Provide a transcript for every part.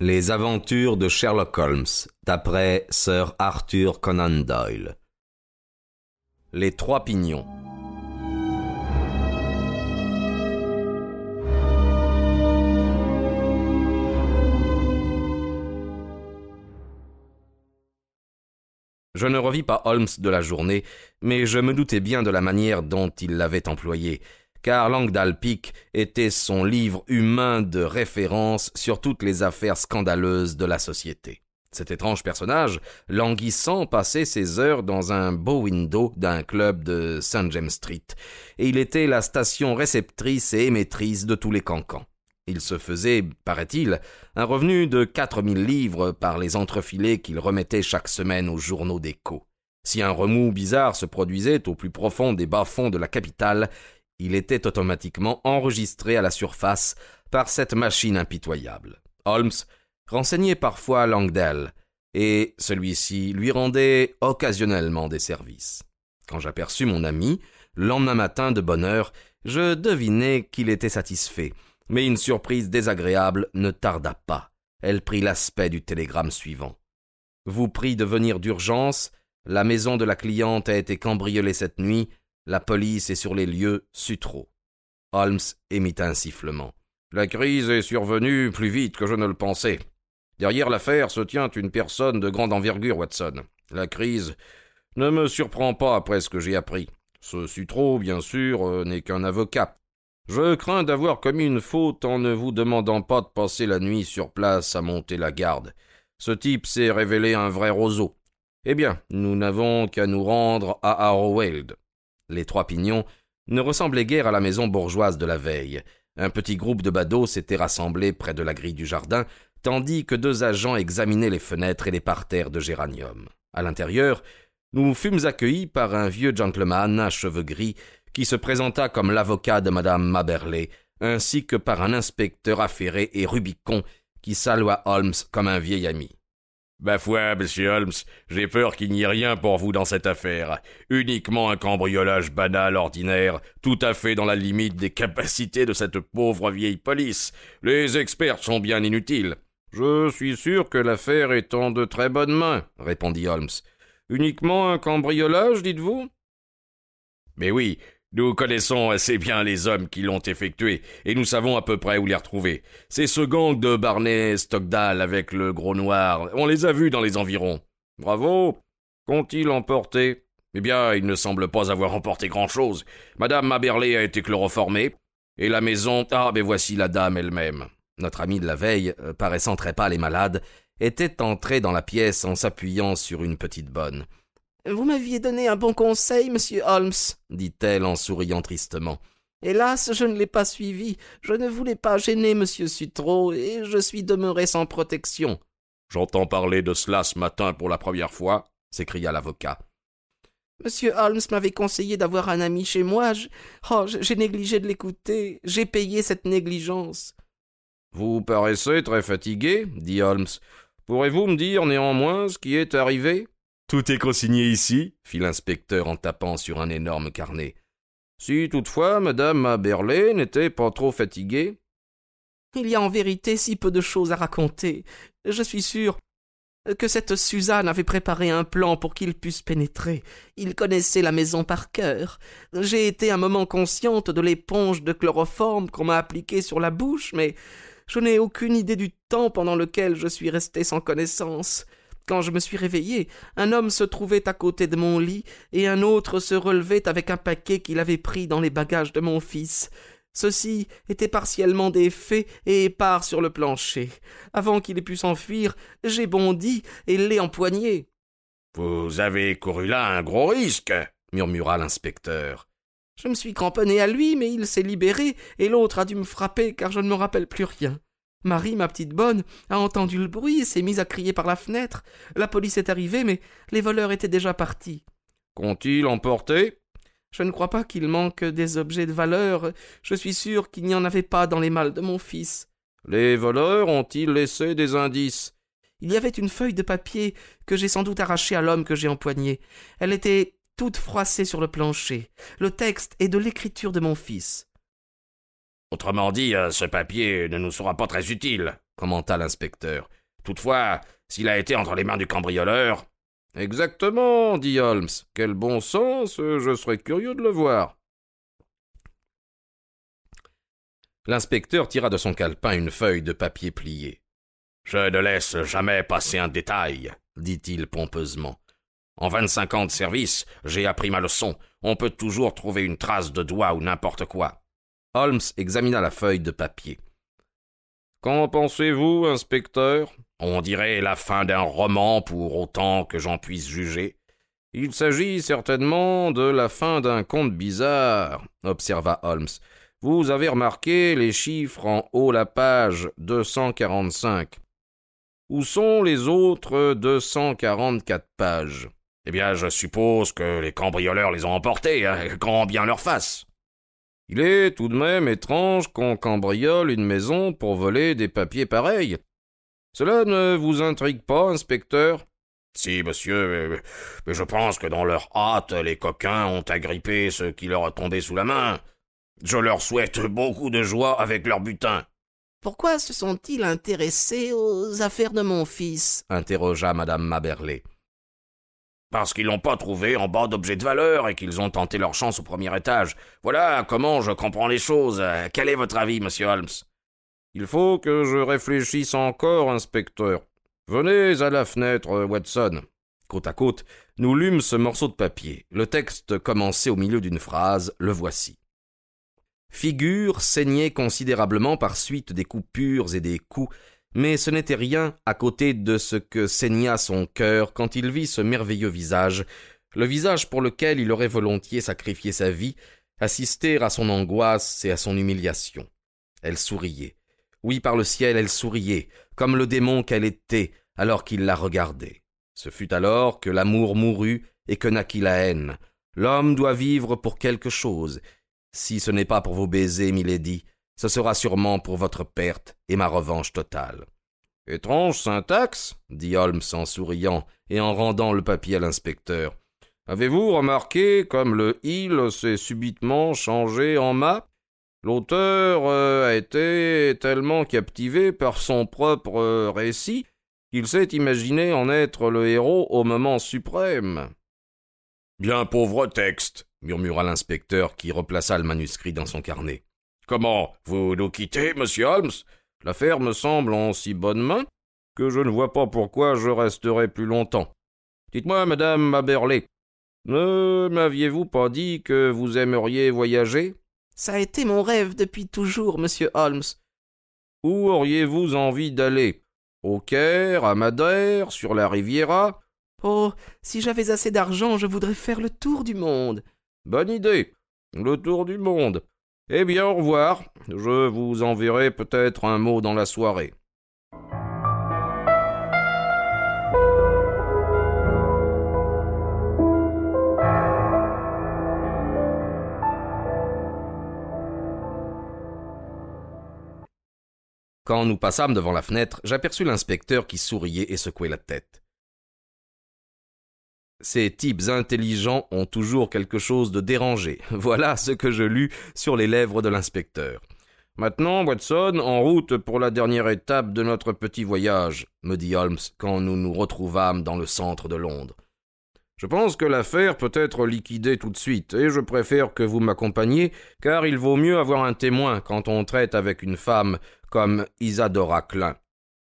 Les aventures de Sherlock Holmes, d'après Sir Arthur Conan Doyle. Les trois pignons. Je ne revis pas Holmes de la journée, mais je me doutais bien de la manière dont il l'avait employé, car Langdale Peak était son livre humain de référence sur toutes les affaires scandaleuses de la société. Cet étrange personnage, languissant, passait ses heures dans un beau window d'un club de St. James Street, et il était la station réceptrice et émettrice de tous les cancans. Il se faisait, paraît-il, un revenu de quatre mille livres par les entrefilés qu'il remettait chaque semaine aux journaux d'écho. Si un remous bizarre se produisait au plus profond des bas-fonds de la capitale, il était automatiquement enregistré à la surface par cette machine impitoyable. Holmes renseignait parfois Langdale, et celui-ci lui rendait occasionnellement des services. Quand j'aperçus mon ami, le lendemain matin de bonne heure, je devinai qu'il était satisfait, mais une surprise désagréable ne tarda pas. Elle prit l'aspect du télégramme suivant. Vous prie de venir d'urgence, la maison de la cliente a été cambriolée cette nuit, la police est sur les lieux, Sutro. Holmes émit un sifflement. La crise est survenue plus vite que je ne le pensais. Derrière l'affaire se tient une personne de grande envergure, Watson. La crise ne me surprend pas après ce que j'ai appris. Ce Sutro, bien sûr, euh, n'est qu'un avocat. Je crains d'avoir commis une faute en ne vous demandant pas de passer la nuit sur place à monter la garde. Ce type s'est révélé un vrai roseau. Eh bien, nous n'avons qu'à nous rendre à Harrowweald. Les trois pignons ne ressemblaient guère à la maison bourgeoise de la veille. Un petit groupe de badauds s'était rassemblé près de la grille du jardin, tandis que deux agents examinaient les fenêtres et les parterres de géranium. À l'intérieur, nous fûmes accueillis par un vieux gentleman à cheveux gris qui se présenta comme l'avocat de madame Maberley, ainsi que par un inspecteur affairé et Rubicon qui salua Holmes comme un vieil ami. Ma foi, monsieur Holmes, j'ai peur qu'il n'y ait rien pour vous dans cette affaire. Uniquement un cambriolage banal ordinaire, tout à fait dans la limite des capacités de cette pauvre vieille police. Les experts sont bien inutiles. Je suis sûr que l'affaire est en de très bonnes mains, répondit Holmes. Uniquement un cambriolage, dites-vous? Mais oui, nous connaissons assez bien les hommes qui l'ont effectué, et nous savons à peu près où les retrouver. C'est ce gang de Barney Stockdale avec le gros noir. On les a vus dans les environs. Bravo. Qu'ont-ils emporté? Eh bien, il ne semble pas avoir emporté grand-chose. Madame Maberley a été chloroformée, et la maison. Ah, mais voici la dame elle-même. Notre ami de la veille, euh, paraissant très pâle et malade, était entré dans la pièce en s'appuyant sur une petite bonne. Vous m'aviez donné un bon conseil, monsieur Holmes, dit-elle en souriant tristement. Hélas, je ne l'ai pas suivi. Je ne voulais pas gêner monsieur Sutro, et je suis demeuré sans protection. J'entends parler de cela ce matin pour la première fois, s'écria l'avocat. Monsieur Holmes m'avait conseillé d'avoir un ami chez moi. Oh, j'ai négligé de l'écouter. J'ai payé cette négligence. Vous paraissez très fatigué, dit Holmes. Pourrez-vous me dire néanmoins ce qui est arrivé? Tout est consigné ici, fit l'inspecteur en tapant sur un énorme carnet. Si toutefois madame Aberley n'était pas trop fatiguée. Il y a en vérité si peu de choses à raconter. Je suis sûr que cette Suzanne avait préparé un plan pour qu'il puisse pénétrer. Il connaissait la maison par cœur. J'ai été un moment consciente de l'éponge de chloroforme qu'on m'a appliquée sur la bouche, mais je n'ai aucune idée du temps pendant lequel je suis resté sans connaissance. Quand je me suis réveillé, un homme se trouvait à côté de mon lit et un autre se relevait avec un paquet qu'il avait pris dans les bagages de mon fils. Ceci était partiellement défait et épars sur le plancher. Avant qu'il ait pu s'enfuir, j'ai bondi et l'ai empoigné. Vous avez couru là un gros risque, murmura l'inspecteur. Je me suis cramponné à lui, mais il s'est libéré, et l'autre a dû me frapper car je ne me rappelle plus rien. Marie, ma petite bonne, a entendu le bruit et s'est mise à crier par la fenêtre. La police est arrivée, mais les voleurs étaient déjà partis. Qu'ont-ils emporté? Je ne crois pas qu'il manque des objets de valeur. Je suis sûr qu'il n'y en avait pas dans les malles de mon fils. Les voleurs ont-ils laissé des indices? Il y avait une feuille de papier que j'ai sans doute arrachée à l'homme que j'ai empoigné. Elle était toute froissée sur le plancher. Le texte est de l'écriture de mon fils. Autrement dit, euh, ce papier ne nous sera pas très utile, commenta l'inspecteur. Toutefois, s'il a été entre les mains du cambrioleur. Exactement, dit Holmes. Quel bon sens, je serais curieux de le voir. L'inspecteur tira de son calepin une feuille de papier pliée. Je ne laisse jamais passer un détail, dit-il pompeusement. En vingt-cinq ans de service, j'ai appris ma leçon. On peut toujours trouver une trace de doigt ou n'importe quoi. Holmes examina la feuille de papier. Qu'en pensez-vous, inspecteur? On dirait la fin d'un roman pour autant que j'en puisse juger. Il s'agit certainement de la fin d'un conte bizarre, observa Holmes. Vous avez remarqué les chiffres en haut la page 245. Où sont les autres 244 pages? Eh bien, je suppose que les cambrioleurs les ont emportés, hein, grand bien leur face. Il est tout de même étrange qu'on cambriole une maison pour voler des papiers pareils. Cela ne vous intrigue pas, inspecteur? Si, monsieur, mais je pense que dans leur hâte, les coquins ont agrippé ce qui leur est tombé sous la main. Je leur souhaite beaucoup de joie avec leur butin. Pourquoi se sont-ils intéressés aux affaires de mon fils? interrogea madame Maberley. Parce qu'ils n'ont pas trouvé en bas d'objets de valeur et qu'ils ont tenté leur chance au premier étage. Voilà comment je comprends les choses. Quel est votre avis, monsieur Holmes? Il faut que je réfléchisse encore, inspecteur. Venez à la fenêtre, Watson. Côte à côte, nous lûmes ce morceau de papier. Le texte commençait au milieu d'une phrase, le voici. Figure saignait considérablement par suite des coupures et des coups, mais ce n'était rien à côté de ce que saigna son cœur quand il vit ce merveilleux visage, le visage pour lequel il aurait volontiers sacrifié sa vie, assister à son angoisse et à son humiliation. Elle souriait. Oui, par le ciel, elle souriait, comme le démon qu'elle était, alors qu'il la regardait. Ce fut alors que l'amour mourut et que naquit la haine. L'homme doit vivre pour quelque chose. Si ce n'est pas pour vos baisers, milady, ce sera sûrement pour votre perte et ma revanche totale. Étrange syntaxe, dit Holmes en souriant et en rendant le papier à l'inspecteur. Avez-vous remarqué comme le il s'est subitement changé en ma L'auteur euh, a été tellement captivé par son propre euh, récit qu'il s'est imaginé en être le héros au moment suprême. Bien pauvre texte, murmura l'inspecteur qui replaça le manuscrit dans son carnet. Comment Vous nous quittez, monsieur Holmes? L'affaire me semble en si bonne main que je ne vois pas pourquoi je resterai plus longtemps. Dites-moi, madame Maberley, ne m'aviez-vous pas dit que vous aimeriez voyager? Ça a été mon rêve depuis toujours, monsieur Holmes. Où auriez-vous envie d'aller? Au Caire, à Madère, sur la Riviera? Oh, si j'avais assez d'argent, je voudrais faire le tour du monde. Bonne idée. Le tour du monde. Eh bien, au revoir. Je vous enverrai peut-être un mot dans la soirée. Quand nous passâmes devant la fenêtre, j'aperçus l'inspecteur qui souriait et secouait la tête. Ces types intelligents ont toujours quelque chose de dérangé. Voilà ce que je lus sur les lèvres de l'inspecteur. Maintenant, Watson, en route pour la dernière étape de notre petit voyage, me dit Holmes quand nous nous retrouvâmes dans le centre de Londres. Je pense que l'affaire peut être liquidée tout de suite, et je préfère que vous m'accompagniez, car il vaut mieux avoir un témoin quand on traite avec une femme comme Isadora Klein.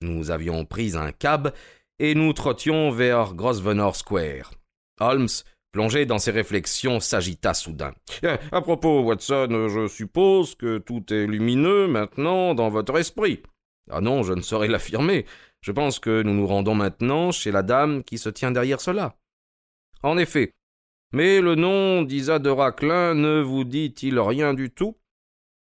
Nous avions pris un cab et nous trottions vers Grosvenor Square. Holmes, plongé dans ses réflexions, s'agita soudain. Eh, à propos, Watson, je suppose que tout est lumineux maintenant dans votre esprit. Ah non, je ne saurais l'affirmer. Je pense que nous nous rendons maintenant chez la dame qui se tient derrière cela. En effet. Mais le nom d'Isadora Klein ne vous dit-il rien du tout?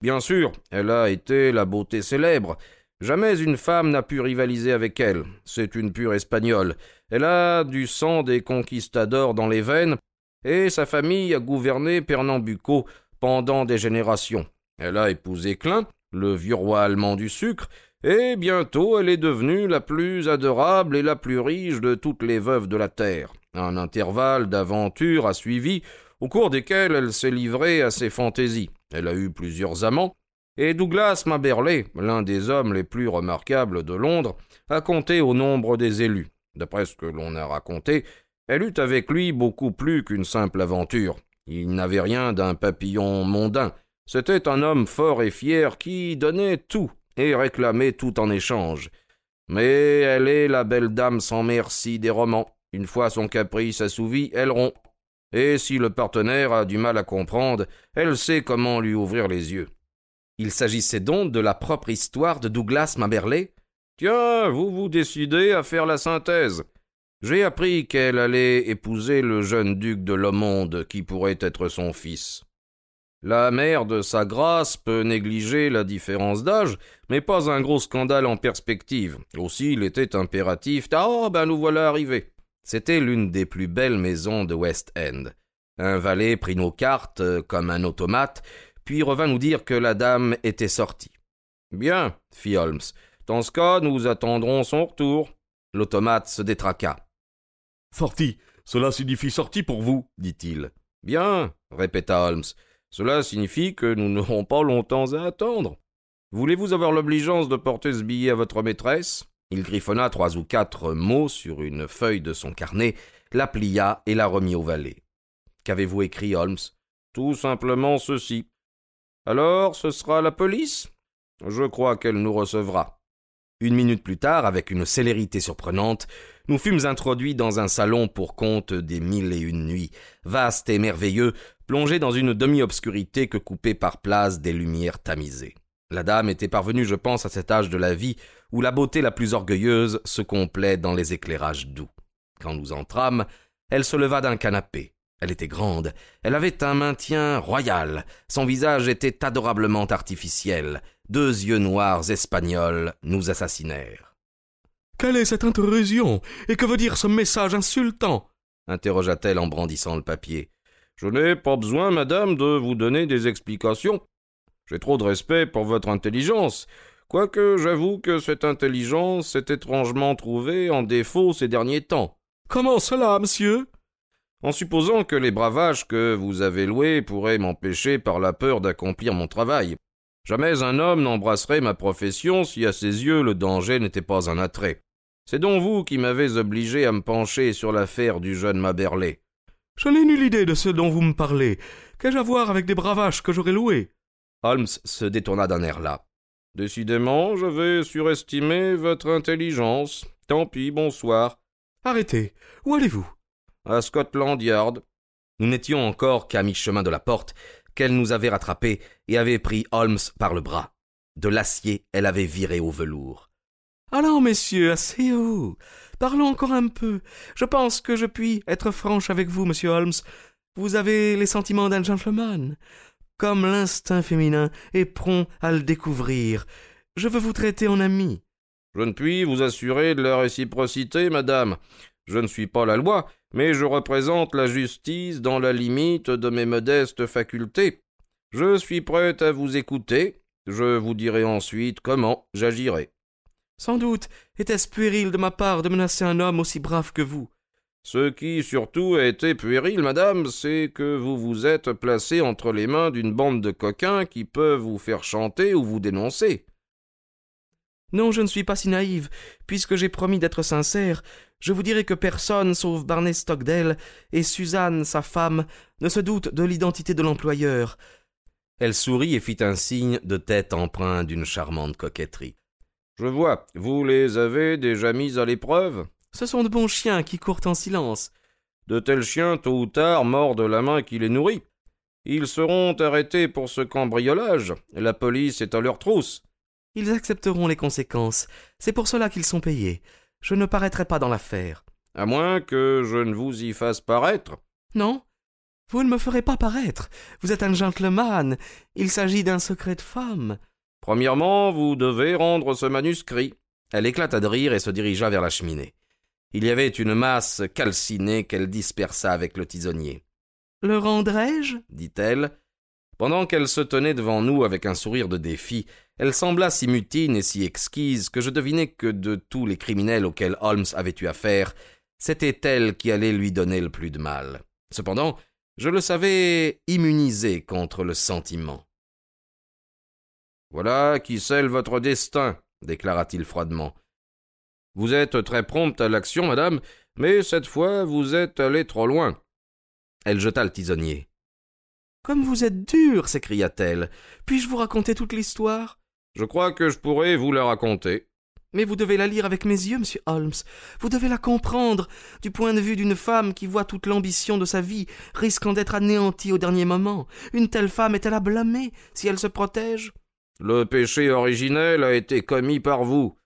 Bien sûr, elle a été la beauté célèbre, Jamais une femme n'a pu rivaliser avec elle. C'est une pure espagnole. Elle a du sang des conquistadors dans les veines, et sa famille a gouverné Pernambuco pendant des générations. Elle a épousé Klein, le vieux roi allemand du sucre, et bientôt elle est devenue la plus adorable et la plus riche de toutes les veuves de la terre. Un intervalle d'aventures a suivi, au cours desquelles elle s'est livrée à ses fantaisies. Elle a eu plusieurs amants, Et Douglas Maberley, l'un des hommes les plus remarquables de Londres, a compté au nombre des élus. D'après ce que l'on a raconté, elle eut avec lui beaucoup plus qu'une simple aventure. Il n'avait rien d'un papillon mondain. C'était un homme fort et fier qui donnait tout et réclamait tout en échange. Mais elle est la belle dame sans merci des romans. Une fois son caprice assouvi, elle rompt. Et si le partenaire a du mal à comprendre, elle sait comment lui ouvrir les yeux. Il s'agissait donc de la propre histoire de Douglas Maberley Tiens, vous vous décidez à faire la synthèse. J'ai appris qu'elle allait épouser le jeune duc de Lomonde, qui pourrait être son fils. La mère de sa grâce peut négliger la différence d'âge, mais pas un gros scandale en perspective. Aussi, il était impératif. Ah, oh, ben nous voilà arrivés. C'était l'une des plus belles maisons de West End. Un valet prit nos cartes euh, comme un automate, puis revint nous dire que la dame était sortie. Bien, fit Holmes. Dans ce cas, nous attendrons son retour. L'automate se détraqua. Sortie. Cela signifie sortie pour vous, dit-il. Bien, répéta Holmes. Cela signifie que nous n'aurons pas longtemps à attendre. Voulez-vous avoir l'obligeance de porter ce billet à votre maîtresse? Il griffonna trois ou quatre mots sur une feuille de son carnet, la plia et la remit au valet. Qu'avez-vous écrit, Holmes? Tout simplement ceci. Alors, ce sera la police? Je crois qu'elle nous recevra. Une minute plus tard, avec une célérité surprenante, nous fûmes introduits dans un salon pour compte des mille et une nuits, vaste et merveilleux, plongé dans une demi-obscurité que coupaient par place des lumières tamisées. La dame était parvenue, je pense, à cet âge de la vie où la beauté la plus orgueilleuse se complaît dans les éclairages doux. Quand nous entrâmes, elle se leva d'un canapé. Elle était grande, elle avait un maintien royal, son visage était adorablement artificiel, deux yeux noirs espagnols nous assassinèrent. Quelle est cette intrusion? Et que veut dire ce message insultant? interrogea-t-elle en brandissant le papier. Je n'ai pas besoin, madame, de vous donner des explications. J'ai trop de respect pour votre intelligence, quoique j'avoue que cette intelligence s'est étrangement trouvée en défaut ces derniers temps. Comment cela, monsieur? En supposant que les bravages que vous avez loués pourraient m'empêcher par la peur d'accomplir mon travail. Jamais un homme n'embrasserait ma profession si à ses yeux le danger n'était pas un attrait. C'est donc vous qui m'avez obligé à me pencher sur l'affaire du jeune Maberley. Je n'ai nulle idée de ce dont vous me parlez. Qu'ai-je à voir avec des bravages que j'aurais loués? Holmes se détourna d'un air là. Décidément, je vais surestimer votre intelligence. Tant pis, bonsoir. Arrêtez. Où allez-vous? À Scotland Yard. Nous n'étions encore qu'à mi-chemin de la porte qu'elle nous avait rattrapés et avait pris Holmes par le bras. De l'acier, elle avait viré au velours. Allons, messieurs, asseyez-vous. Parlons encore un peu. Je pense que je puis être franche avec vous, monsieur Holmes. Vous avez les sentiments d'un gentleman. Comme l'instinct féminin est prompt à le découvrir. Je veux vous traiter en ami. Je ne puis vous assurer de la réciprocité, madame. Je ne suis pas la loi, mais je représente la justice dans la limite de mes modestes facultés. Je suis prêt à vous écouter. Je vous dirai ensuite comment j'agirai. Sans doute était-ce puéril de ma part de menacer un homme aussi brave que vous. Ce qui surtout a été puéril, madame, c'est que vous vous êtes placé entre les mains d'une bande de coquins qui peuvent vous faire chanter ou vous dénoncer. Non, je ne suis pas si naïve. Puisque j'ai promis d'être sincère, je vous dirai que personne, sauf Barney Stockdale et Suzanne, sa femme, ne se doute de l'identité de l'employeur. Elle sourit et fit un signe de tête empreint d'une charmante coquetterie. Je vois. Vous les avez déjà mis à l'épreuve? Ce sont de bons chiens qui courent en silence. De tels chiens, tôt ou tard, mordent la main qui les nourrit. Ils seront arrêtés pour ce cambriolage. La police est à leur trousse. Ils accepteront les conséquences. C'est pour cela qu'ils sont payés. Je ne paraîtrai pas dans l'affaire. À moins que je ne vous y fasse paraître. Non. Vous ne me ferez pas paraître. Vous êtes un gentleman. Il s'agit d'un secret de femme. Premièrement, vous devez rendre ce manuscrit. Elle éclata de rire et se dirigea vers la cheminée. Il y avait une masse calcinée qu'elle dispersa avec le tisonnier. Le rendrai-je? dit-elle. Pendant qu'elle se tenait devant nous avec un sourire de défi, elle sembla si mutine et si exquise que je devinai que de tous les criminels auxquels Holmes avait eu affaire, c'était elle qui allait lui donner le plus de mal. Cependant, je le savais immunisé contre le sentiment. Voilà qui scelle votre destin, déclara-t-il froidement. Vous êtes très prompte à l'action, madame, mais cette fois vous êtes allé trop loin. Elle jeta le tisonnier. Comme vous êtes dur s'écria-t-elle. Puis-je vous raconter toute l'histoire? Je crois que je pourrais vous la raconter. Mais vous devez la lire avec mes yeux, monsieur Holmes. Vous devez la comprendre, du point de vue d'une femme qui voit toute l'ambition de sa vie risquant d'être anéantie au dernier moment. Une telle femme est-elle à blâmer si elle se protège? Le péché originel a été commis par vous.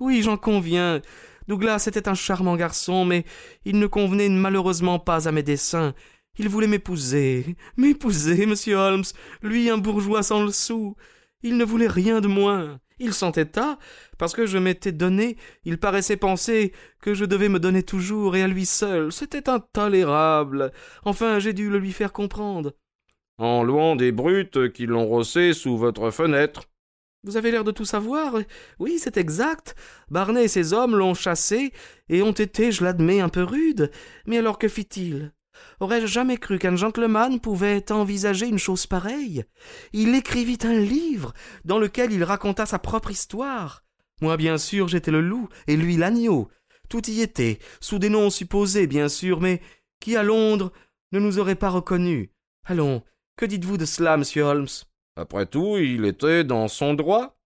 Oui, j'en conviens. Douglas était un charmant garçon, mais il ne convenait malheureusement pas à mes desseins. Il voulait m'épouser. M'épouser, monsieur Holmes. Lui, un bourgeois sans le sou. Il ne voulait rien de moins. Il s'entêta, parce que je m'étais donné, il paraissait penser que je devais me donner toujours et à lui seul. C'était intolérable. Enfin, j'ai dû le lui faire comprendre. En louant des brutes qui l'ont rossé sous votre fenêtre. Vous avez l'air de tout savoir. Oui, c'est exact. Barnet et ses hommes l'ont chassé et ont été, je l'admets, un peu rudes. Mais alors que fit-il? Aurais-je jamais cru qu'un gentleman pouvait envisager une chose pareille? Il écrivit un livre dans lequel il raconta sa propre histoire. Moi, bien sûr, j'étais le loup, et lui l'agneau. Tout y était, sous des noms supposés, bien sûr, mais qui, à Londres, ne nous aurait pas reconnus. Allons, que dites-vous de cela, monsieur Holmes? Après tout, il était dans son droit.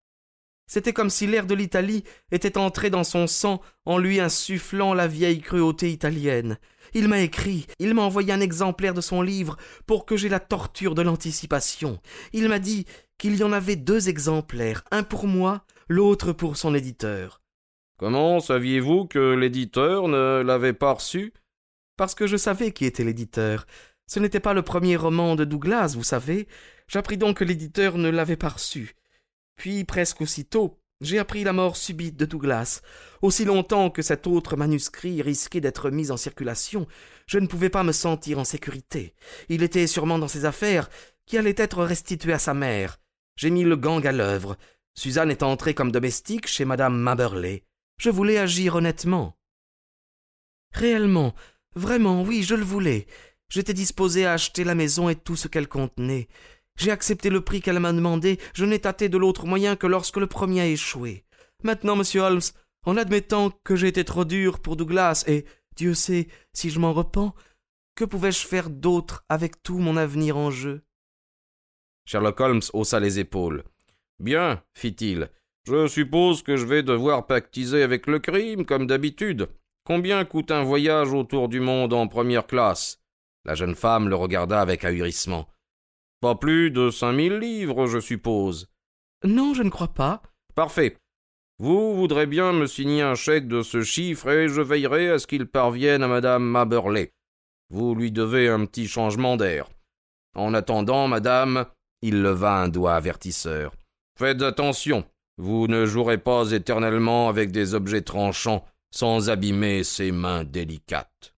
C'était comme si l'air de l'Italie était entré dans son sang en lui insufflant la vieille cruauté italienne. Il m'a écrit, il m'a envoyé un exemplaire de son livre pour que j'aie la torture de l'anticipation. Il m'a dit qu'il y en avait deux exemplaires, un pour moi, l'autre pour son éditeur. Comment saviez-vous que l'éditeur ne l'avait pas reçu? Parce que je savais qui était l'éditeur. Ce n'était pas le premier roman de Douglas, vous savez. J'appris donc que l'éditeur ne l'avait pas reçu. Puis, presque aussitôt, j'ai appris la mort subite de Douglas. Aussi longtemps que cet autre manuscrit risquait d'être mis en circulation, je ne pouvais pas me sentir en sécurité. Il était sûrement dans ses affaires, qui allaient être restituées à sa mère. J'ai mis le gang à l'œuvre. Suzanne est entrée comme domestique chez madame Maberley. Je voulais agir honnêtement. Réellement, vraiment, oui, je le voulais. J'étais disposé à acheter la maison et tout ce qu'elle contenait. J'ai accepté le prix qu'elle m'a demandé, je n'ai tâté de l'autre moyen que lorsque le premier a échoué. Maintenant, monsieur Holmes, en admettant que j'ai été trop dur pour Douglas, et Dieu sait si je m'en repens, que pouvais-je faire d'autre avec tout mon avenir en jeu? Sherlock Holmes haussa les épaules. Bien, fit-il. Je suppose que je vais devoir pactiser avec le crime, comme d'habitude. Combien coûte un voyage autour du monde en première classe? La jeune femme le regarda avec ahurissement. Pas plus de cinq mille livres, je suppose. Non, je ne crois pas. Parfait. Vous voudrez bien me signer un chèque de ce chiffre et je veillerai à ce qu'il parvienne à madame Maberley. Vous lui devez un petit changement d'air. En attendant, madame, il leva un doigt avertisseur. Faites attention. Vous ne jouerez pas éternellement avec des objets tranchants sans abîmer ses mains délicates.